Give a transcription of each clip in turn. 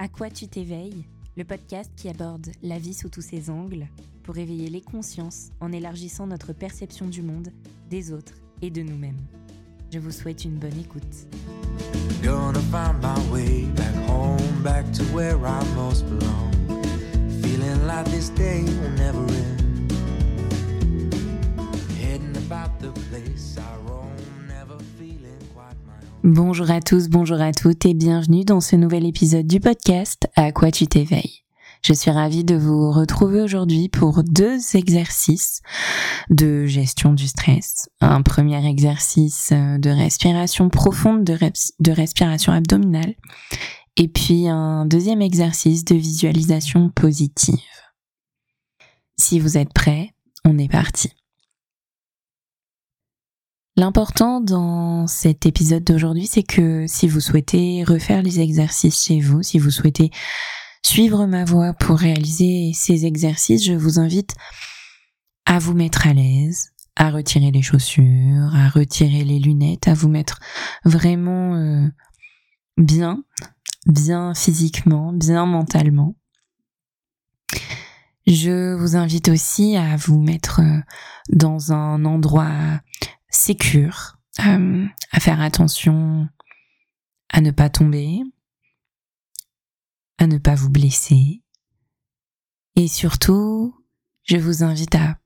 À quoi tu t'éveilles? Le podcast qui aborde la vie sous tous ses angles pour éveiller les consciences en élargissant notre perception du monde, des autres et de nous-mêmes. Je vous souhaite une bonne écoute. Bonjour à tous, bonjour à toutes et bienvenue dans ce nouvel épisode du podcast À quoi tu t'éveilles. Je suis ravie de vous retrouver aujourd'hui pour deux exercices de gestion du stress. Un premier exercice euh, de respiration profonde, de, de respiration abdominale. Et puis un deuxième exercice de visualisation positive. Si vous êtes prêts, on est parti. L'important dans cet épisode d'aujourd'hui, c'est que si vous souhaitez refaire les exercices chez vous, si vous souhaitez suivre ma voie pour réaliser ces exercices, je vous invite à vous mettre à l'aise, à retirer les chaussures, à retirer les lunettes, à vous mettre vraiment euh, bien, bien physiquement, bien mentalement. Je vous invite aussi à vous mettre euh, dans un endroit euh, à faire attention à ne pas tomber, à ne pas vous blesser. Et surtout, je vous invite à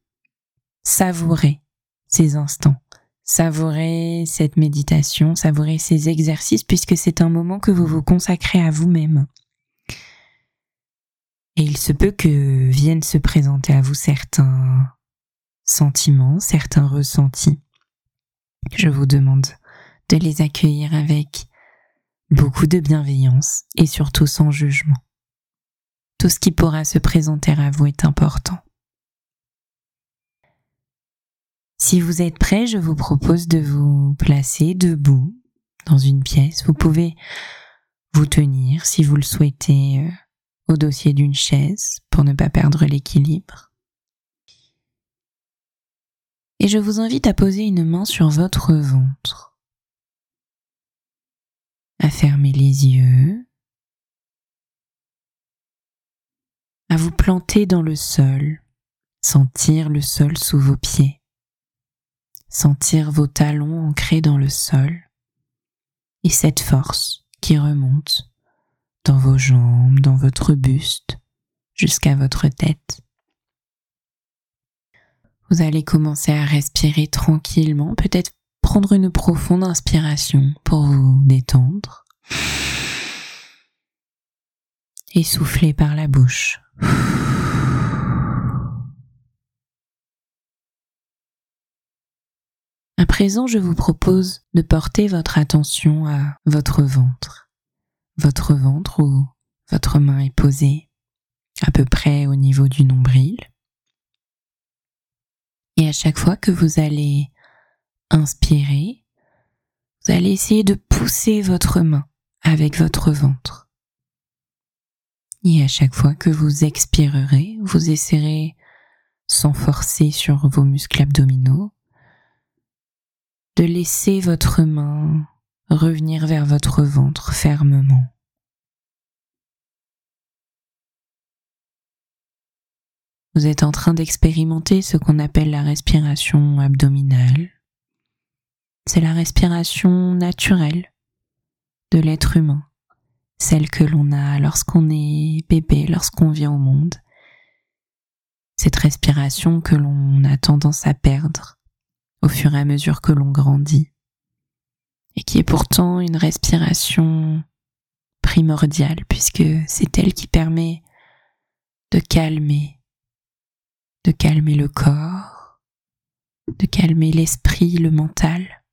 savourer ces instants, savourer cette méditation, savourer ces exercices, puisque c'est un moment que vous vous consacrez à vous-même. Et il se peut que viennent se présenter à vous certains sentiments, certains ressentis. Je vous demande de les accueillir avec beaucoup de bienveillance et surtout sans jugement. Tout ce qui pourra se présenter à vous est important. Si vous êtes prêt, je vous propose de vous placer debout dans une pièce. Vous pouvez vous tenir, si vous le souhaitez, euh, au dossier d'une chaise pour ne pas perdre l'équilibre. Et je vous invite à poser une main sur votre ventre. À fermer les yeux, à vous planter dans le sol, sentir le sol sous vos pieds, sentir vos talons ancrés dans le sol. Et cette force qui remonte dans vos jambes, dans votre buste, jusqu'à votre tête. Vous allez commencer à respirer tranquillement, peut-être prendre une profonde inspiration pour vous détendre et souffler par la bouche. À présent, je vous propose de porter votre attention à votre ventre. Votre ventre où votre main est posée à peu près au niveau du nombril. Et à chaque fois que vous allez inspirez, vous allez essayer de pousser votre main avec votre ventre. Et à chaque fois que vous expirerez, vous essaierez, sans forcer sur vos muscles abdominaux, de laisser votre main revenir vers votre ventre fermement. Vous êtes en train d'expérimenter ce qu'on appelle la respiration abdominale. C'est la respiration naturelle de l'être humain, celle que l'on a lorsqu'on est bébé, lorsqu'on vient au monde. Cette respiration que l'on a tendance à perdre au fur et à mesure que l'on grandit, et qui est pourtant une respiration primordiale puisque c'est elle qui permet de calmer de calmer le corps, de calmer l'esprit, le mental,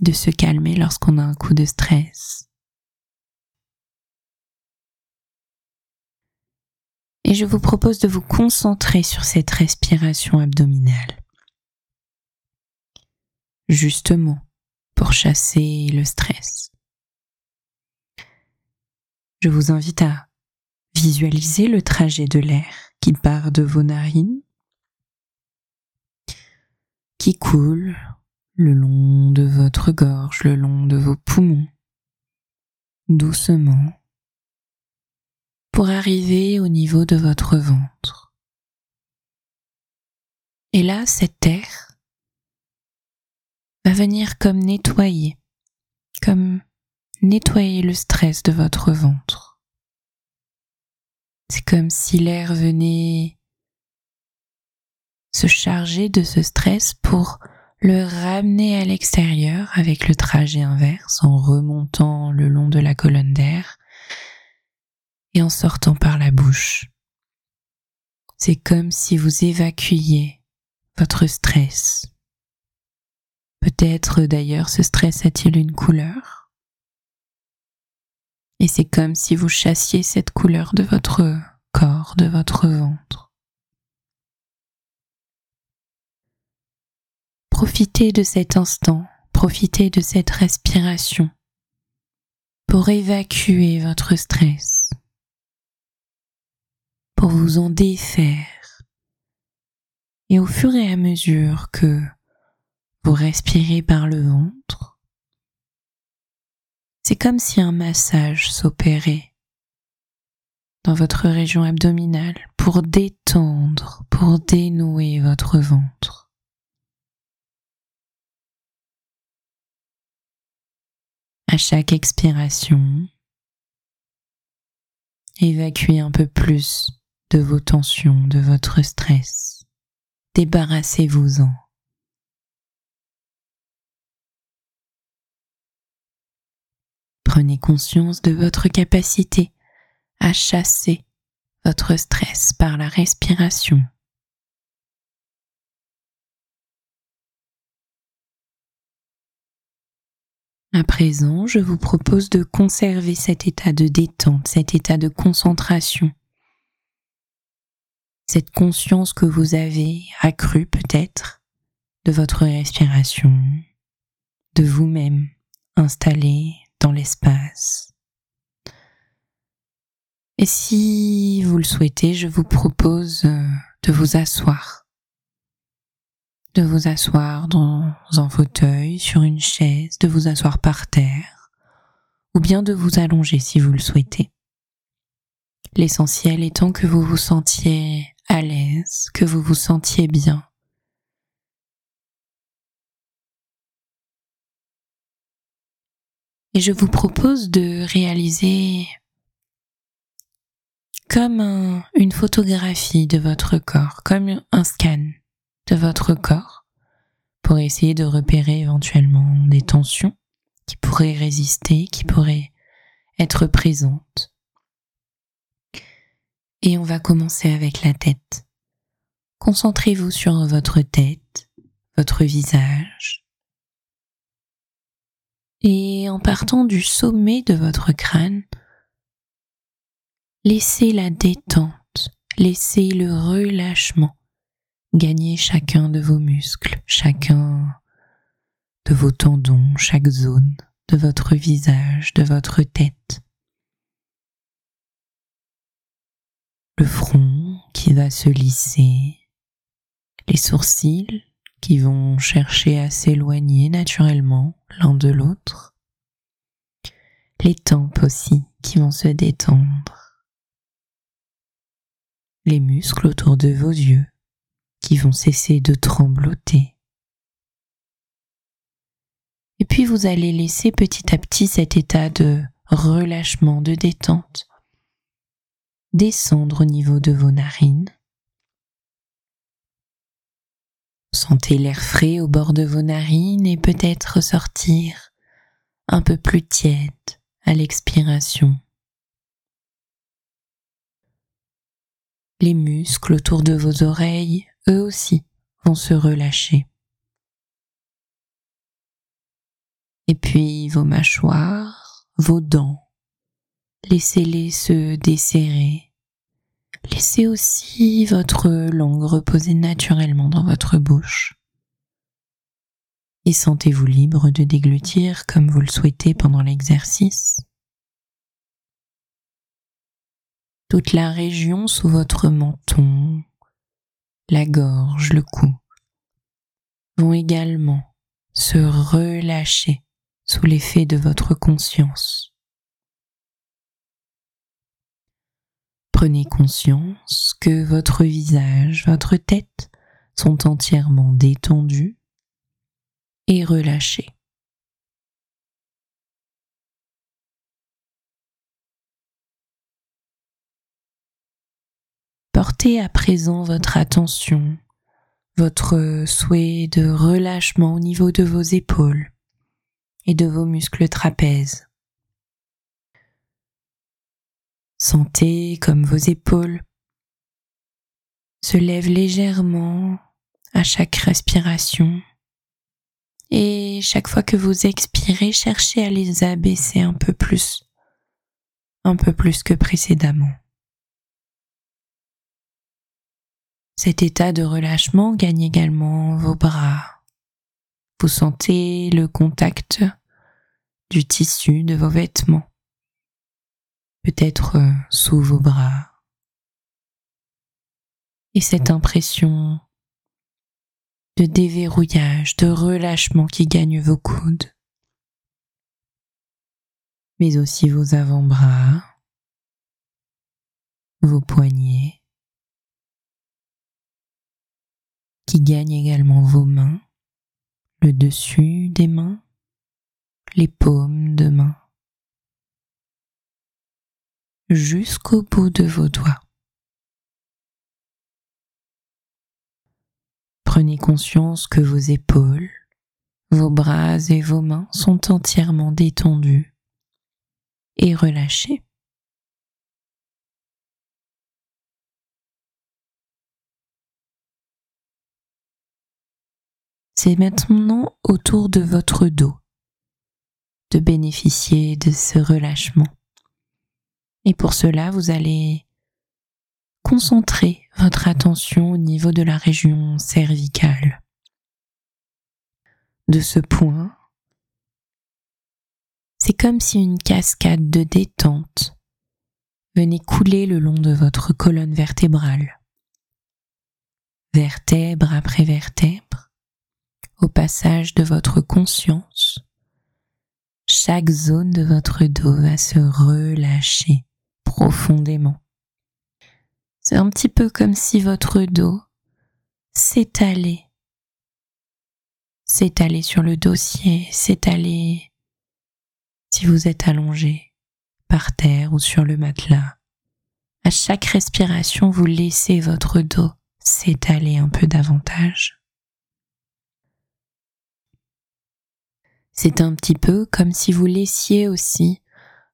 de se calmer lorsqu'on a un coup de stress. Et je vous propose de vous concentrer sur cette respiration abdominale. Justement, pour chasser le stress. Je vous invite à visualiser le trajet de l'air qui part de vos narines, qui coule le long de votre gorge, le long de vos poumons, doucement, pour arriver au niveau de votre ventre. Et là, cette air va venir comme nettoyer, comme nettoyer le stress de votre ventre. C'est comme si l'air venait se charger de ce stress pour le ramener à l'extérieur avec le trajet inverse en remontant le long de la colonne d'air et en sortant par la bouche. C'est comme si vous évacuiez votre stress. Peut-être d'ailleurs ce stress a-t-il une couleur? Et c'est comme si vous chassiez cette couleur de votre corps, de votre ventre. Profitez de cet instant, profitez de cette respiration pour évacuer votre stress, pour vous en défaire. Et au fur et à mesure que vous respirez par le ventre, c'est comme si un massage s'opérait dans votre région abdominale pour détendre, pour dénouer votre ventre. À chaque expiration, évacuez un peu plus de vos tensions, de votre stress. Débarrassez-vous-en. Prenez conscience de votre capacité à chasser votre stress par la respiration. À présent, je vous propose de conserver cet état de détente, cet état de concentration, cette conscience que vous avez accrue peut-être de votre respiration, de vous-même installé dans l'espace. Et si vous le souhaitez, je vous propose euh, de vous asseoir de vous asseoir dans un fauteuil, sur une chaise, de vous asseoir par terre, ou bien de vous allonger si vous le souhaitez. L'essentiel étant que vous vous sentiez à l'aise, que vous vous sentiez bien. Et je vous propose de réaliser comme une photographie de votre corps, comme un scan de votre corps pour essayer de repérer éventuellement des tensions qui pourraient résister, qui pourraient être présentes. Et on va commencer avec la tête. Concentrez-vous sur votre tête, votre visage. Et en partant du sommet de votre crâne, laissez la détente, laissez le relâchement Gagnez chacun de vos muscles, chacun de vos tendons, chaque zone de votre visage, de votre tête. Le front qui va se lisser, les sourcils qui vont chercher à s'éloigner naturellement l'un de l'autre, les tempes aussi qui vont se détendre, les muscles autour de vos yeux qui vont cesser de trembloter. Et puis vous allez laisser petit à petit cet état de relâchement, de détente descendre au niveau de vos narines. Sentez l'air frais au bord de vos narines et peut-être sortir un peu plus tiède à l'expiration. Les muscles autour de vos oreilles eux aussi vont se relâcher. Et puis vos mâchoires, vos dents, laissez-les se desserrer. Laissez aussi votre langue reposer naturellement dans votre bouche. Et sentez-vous libre de déglutir comme vous le souhaitez pendant l'exercice. Toute la région sous votre menton, la gorge, le cou vont également se relâcher sous l'effet de votre conscience. Prenez conscience que votre visage, votre tête sont entièrement détendus et relâchés. Portez à présent votre attention, votre souhait de relâchement au niveau de vos épaules et de vos muscles trapèzes. Sentez comme vos épaules se lèvent légèrement à chaque respiration et chaque fois que vous expirez, cherchez à les abaisser un peu plus, un peu plus que précédemment. Cet état de relâchement gagne également vos bras. Vous sentez le contact du tissu de vos vêtements, peut-être sous vos bras. Et cette impression de déverrouillage, de relâchement qui gagne vos coudes, mais aussi vos avant-bras, vos poignets, qui gagne également vos mains, le dessus des mains, les paumes de main, jusqu'au bout de vos doigts. Prenez conscience que vos épaules, vos bras et vos mains sont entièrement détendus et relâchés. C'est maintenant au tour de votre dos de bénéficier de ce relâchement. Et pour cela, vous allez concentrer votre attention au niveau de la région cervicale. De ce point, c'est comme si une cascade de détente venait couler le long de votre colonne vertébrale. Vertèbre après vertèbre, au passage de votre conscience, chaque zone de votre dos va se relâcher profondément. C'est un petit peu comme si votre dos s'étalait, s'étalait sur le dossier, s'étalait si vous êtes allongé par terre ou sur le matelas. À chaque respiration, vous laissez votre dos s'étaler un peu davantage. C'est un petit peu comme si vous laissiez aussi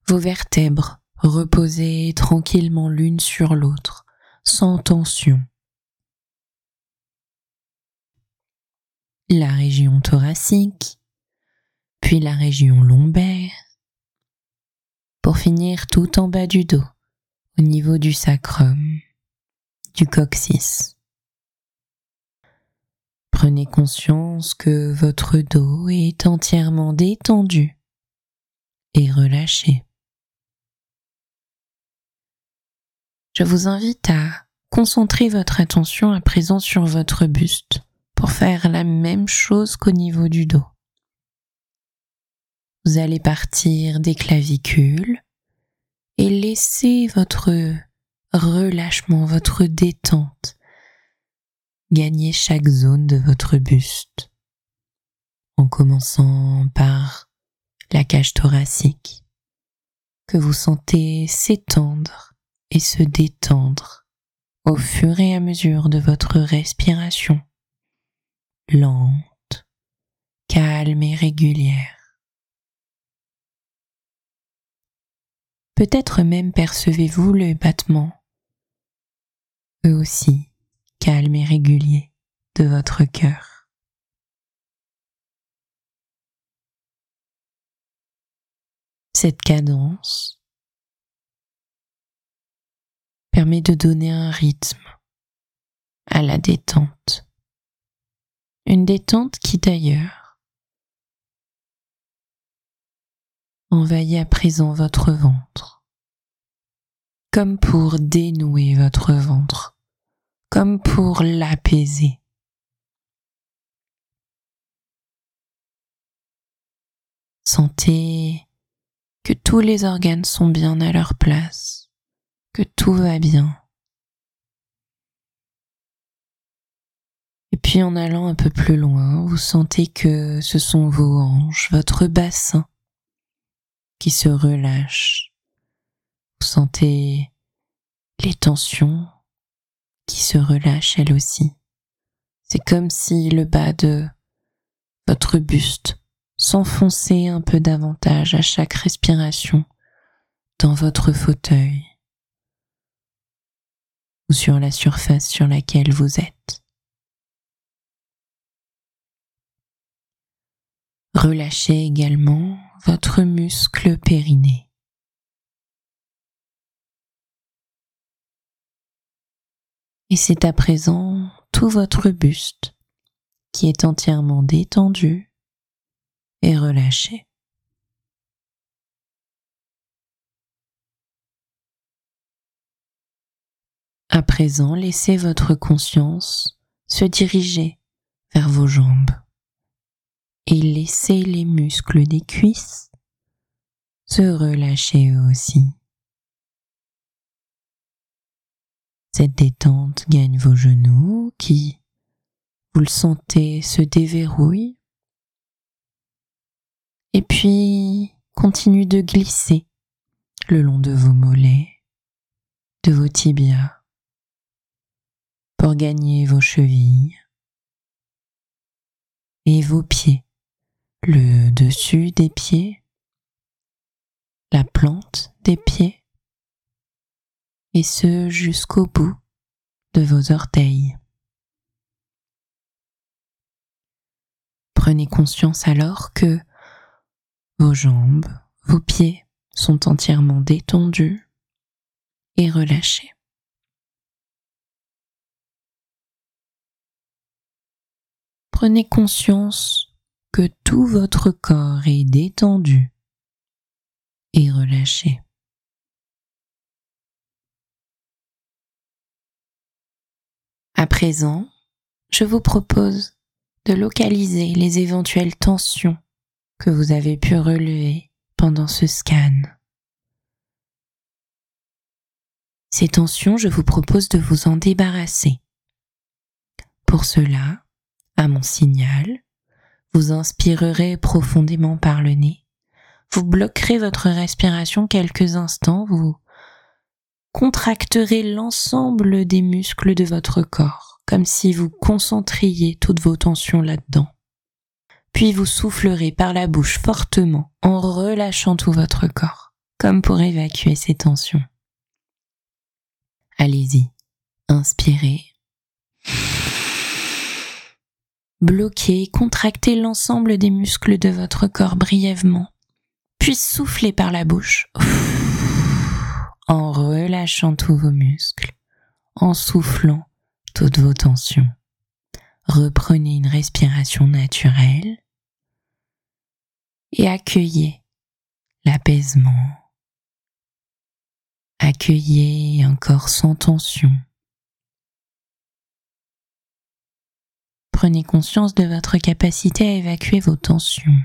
vos vertèbres reposer tranquillement l'une sur l'autre, sans tension. La région thoracique, puis la région lombaire, pour finir tout en bas du dos, au niveau du sacrum, du coccyx. Prenez conscience que votre dos est entièrement détendu et relâché. Je vous invite à concentrer votre attention à présent sur votre buste pour faire la même chose qu'au niveau du dos. Vous allez partir des clavicules et laisser votre relâchement, votre détente gagnez chaque zone de votre buste, en commençant par la cage thoracique, que vous sentez s'étendre et se détendre au fur et à mesure de votre respiration, lente, calme et régulière. Peut-être même percevez-vous le battement, eux aussi, calme et régulier de votre cœur. Cette cadence permet de donner un rythme à la détente. Une détente qui d'ailleurs envahit à présent votre ventre, comme pour dénouer votre ventre comme pour l'apaiser. Sentez que tous les organes sont bien à leur place, que tout va bien. Et puis en allant un peu plus loin, vous sentez que ce sont vos hanches, votre bassin qui se relâchent. Vous sentez les tensions qui se relâchent elles aussi. C'est comme si le bas de votre buste s'enfonçait un peu davantage à chaque respiration dans votre fauteuil sur la surface sur laquelle vous êtes. Relâchez également votre muscle périnée. Et c'est à présent tout votre buste qui est entièrement détendu et relâché. À présent, laissez votre conscience se diriger vers vos jambes et laissez les muscles des cuisses se relâcher eux aussi. Cette détente gagne vos genoux qui, vous le sentez, se déverrouillent et puis continue de glisser le long de vos mollets, de vos tibias, pour gagner vos chevilles et vos pieds, le dessus des pieds, la plante des pieds, et ce jusqu'au bout de vos orteils. Prenez conscience alors que vos jambes, vos pieds sont entièrement détendus et relâchés. Prenez conscience que tout votre corps est détendu et relâché. À présent, je vous propose de localiser les éventuelles tensions que vous avez pu relever pendant ce scan. Ces tensions, je vous propose de vous en débarrasser. Pour cela, mon signal, vous inspirerez profondément par le nez, vous bloquerez votre respiration quelques instants, vous contracterez l'ensemble des muscles de votre corps, comme si vous concentriez toutes vos tensions là-dedans. Puis vous soufflerez par la bouche fortement en relâchant tout votre corps, comme pour évacuer ces tensions. Allez-y, inspirez. Bloquez, contractez l'ensemble des muscles de votre corps brièvement, puis soufflez par la bouche en relâchant tous vos muscles, en soufflant toutes vos tensions. Reprenez une respiration naturelle et accueillez l'apaisement. Accueillez un corps sans tension. Prenez conscience de votre capacité à évacuer vos tensions.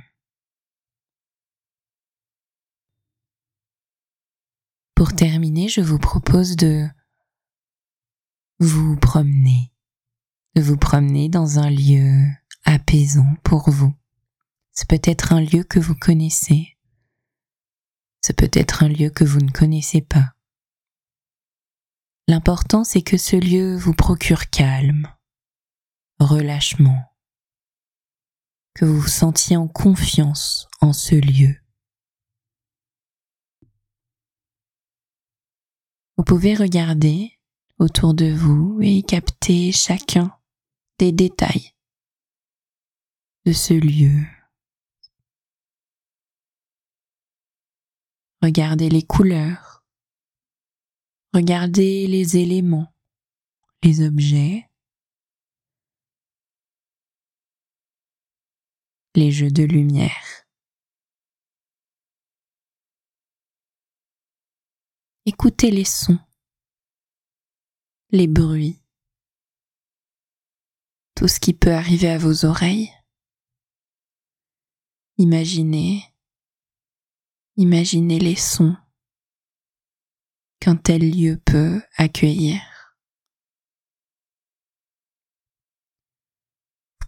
Pour terminer, je vous propose de vous promener, de vous promener dans un lieu apaisant pour vous. C'est peut-être un lieu que vous connaissez, c'est peut-être un lieu que vous ne connaissez pas. L'important c'est que ce lieu vous procure calme, relâchement, que vous vous sentiez en confiance en ce lieu. Vous pouvez regarder autour de vous et capter chacun des détails de ce lieu. Regardez les couleurs, regardez les éléments, les objets, les jeux de lumière. Écoutez les sons, les bruits, tout ce qui peut arriver à vos oreilles. Imaginez, imaginez les sons qu'un tel lieu peut accueillir.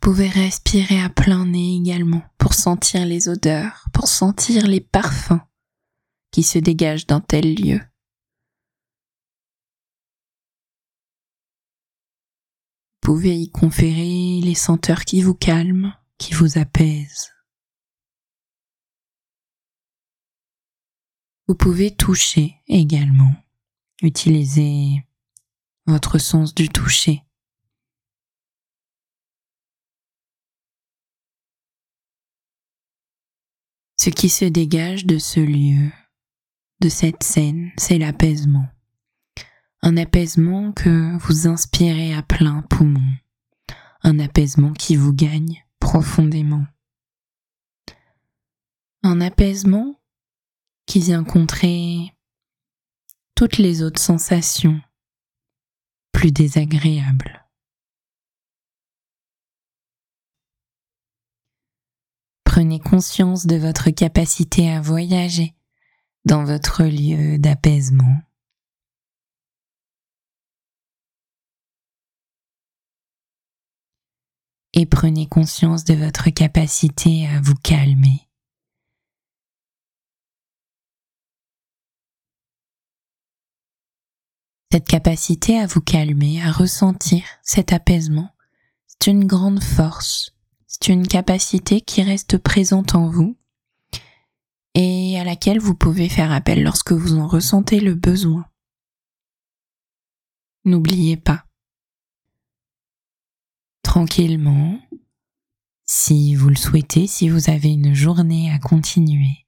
Vous pouvez respirer à plein nez également pour sentir les odeurs, pour sentir les parfums qui se dégagent d'un tel lieu. Vous pouvez y conférer les senteurs qui vous calment, qui vous apaisent. Vous pouvez toucher également, utiliser votre sens du toucher. Ce qui se dégage de ce lieu, de cette scène, c'est l'apaisement. Un apaisement que vous inspirez à plein poumon. Un apaisement qui vous gagne profondément. Un apaisement qui vient contrer toutes les autres sensations plus désagréables. Prenez conscience de votre capacité à voyager dans votre lieu d'apaisement. Et prenez conscience de votre capacité à vous calmer. Cette capacité à vous calmer, à ressentir cet apaisement, c'est une grande force, c'est une capacité qui reste présente en vous et à laquelle vous pouvez faire appel lorsque vous en ressentez le besoin. N'oubliez pas. Tranquillement, si vous le souhaitez, si vous avez une journée à continuer,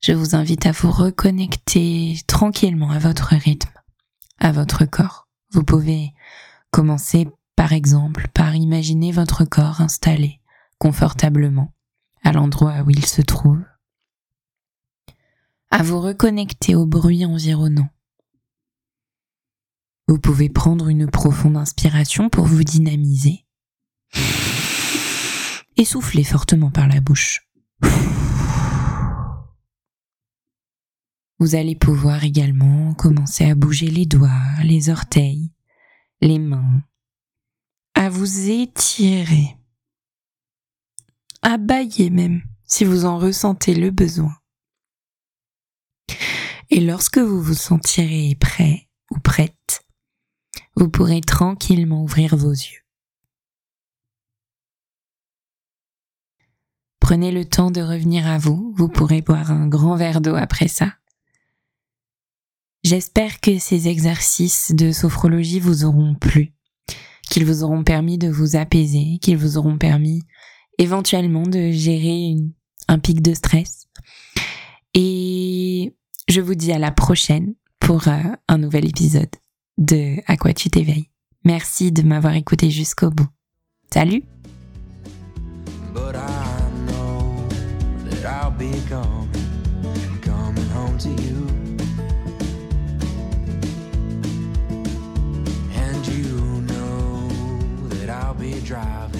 je vous invite à vous reconnecter tranquillement à votre rythme à votre corps. Vous pouvez commencer par exemple par imaginer votre corps installé confortablement à l'endroit où il se trouve, à vous reconnecter au bruit environnant. Vous pouvez prendre une profonde inspiration pour vous dynamiser et souffler fortement par la bouche. Vous allez pouvoir également commencer à bouger les doigts, les orteils, les mains, à vous étirer, à même si vous en ressentez le besoin. Et lorsque vous vous sentirez prêt ou prête, vous pourrez tranquillement ouvrir vos yeux. Prenez le temps de revenir à vous, vous pourrez boire un grand verre d'eau après ça. J'espère que ces exercices de sophrologie vous auront plu, qu'ils vous auront permis de vous apaiser, qu'ils vous auront permis éventuellement de gérer un pic de stress. Et je vous dis à la prochaine pour euh, un nouvel épisode de À quoi tu t'éveilles. Merci de m'avoir écouté jusqu'au bout. Salut driving,